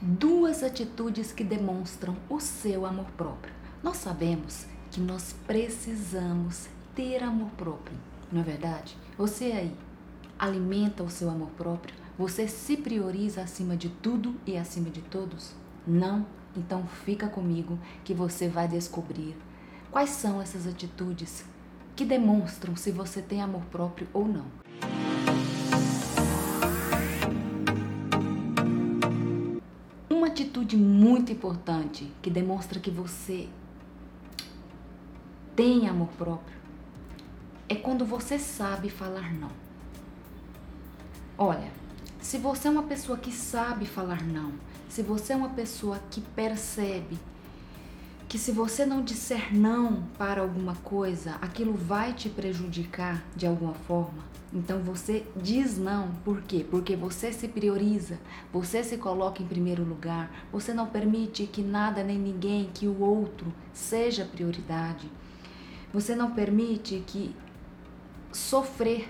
duas atitudes que demonstram o seu amor próprio. Nós sabemos que nós precisamos ter amor próprio, não é verdade? Você aí alimenta o seu amor próprio? Você se prioriza acima de tudo e acima de todos? Não? Então fica comigo que você vai descobrir quais são essas atitudes que demonstram se você tem amor próprio ou não. Uma atitude muito importante que demonstra que você tem amor próprio é quando você sabe falar não. Olha, se você é uma pessoa que sabe falar não, se você é uma pessoa que percebe que se você não disser não para alguma coisa, aquilo vai te prejudicar de alguma forma, então você diz não. Por quê? Porque você se prioriza, você se coloca em primeiro lugar, você não permite que nada nem ninguém, que o outro seja prioridade. Você não permite que sofrer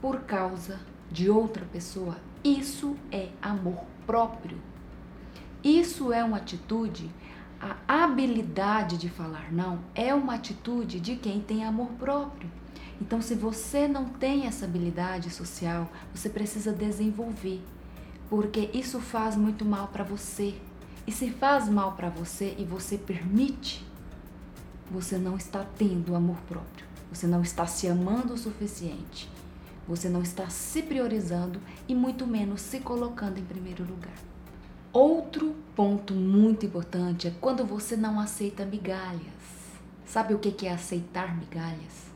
por causa de outra pessoa. Isso é amor próprio. Isso é uma atitude, a habilidade de falar não é uma atitude de quem tem amor próprio. Então, se você não tem essa habilidade social, você precisa desenvolver, porque isso faz muito mal para você. E se faz mal para você e você permite, você não está tendo amor próprio, você não está se amando o suficiente, você não está se priorizando e muito menos se colocando em primeiro lugar. Outro ponto muito importante é quando você não aceita migalhas. Sabe o que é aceitar migalhas?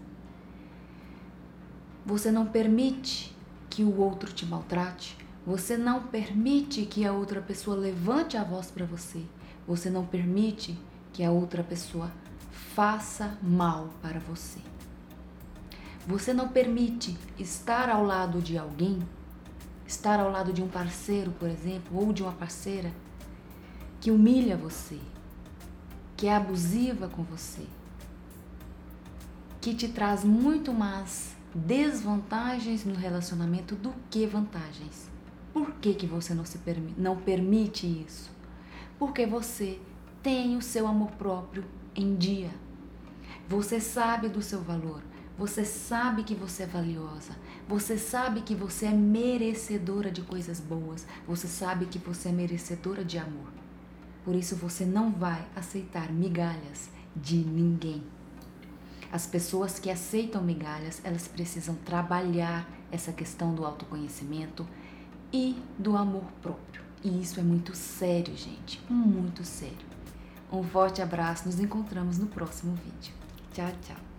Você não permite que o outro te maltrate, você não permite que a outra pessoa levante a voz para você, você não permite que a outra pessoa faça mal para você. Você não permite estar ao lado de alguém, estar ao lado de um parceiro, por exemplo, ou de uma parceira que humilha você, que é abusiva com você, que te traz muito mais desvantagens no relacionamento do que vantagens. Por que, que você não, se permi não permite isso? Porque você tem o seu amor próprio em dia. Você sabe do seu valor. Você sabe que você é valiosa. Você sabe que você é merecedora de coisas boas. Você sabe que você é merecedora de amor. Por isso você não vai aceitar migalhas de ninguém. As pessoas que aceitam migalhas, elas precisam trabalhar essa questão do autoconhecimento e do amor próprio. E isso é muito sério, gente, muito sério. Um forte abraço, nos encontramos no próximo vídeo. Tchau, tchau.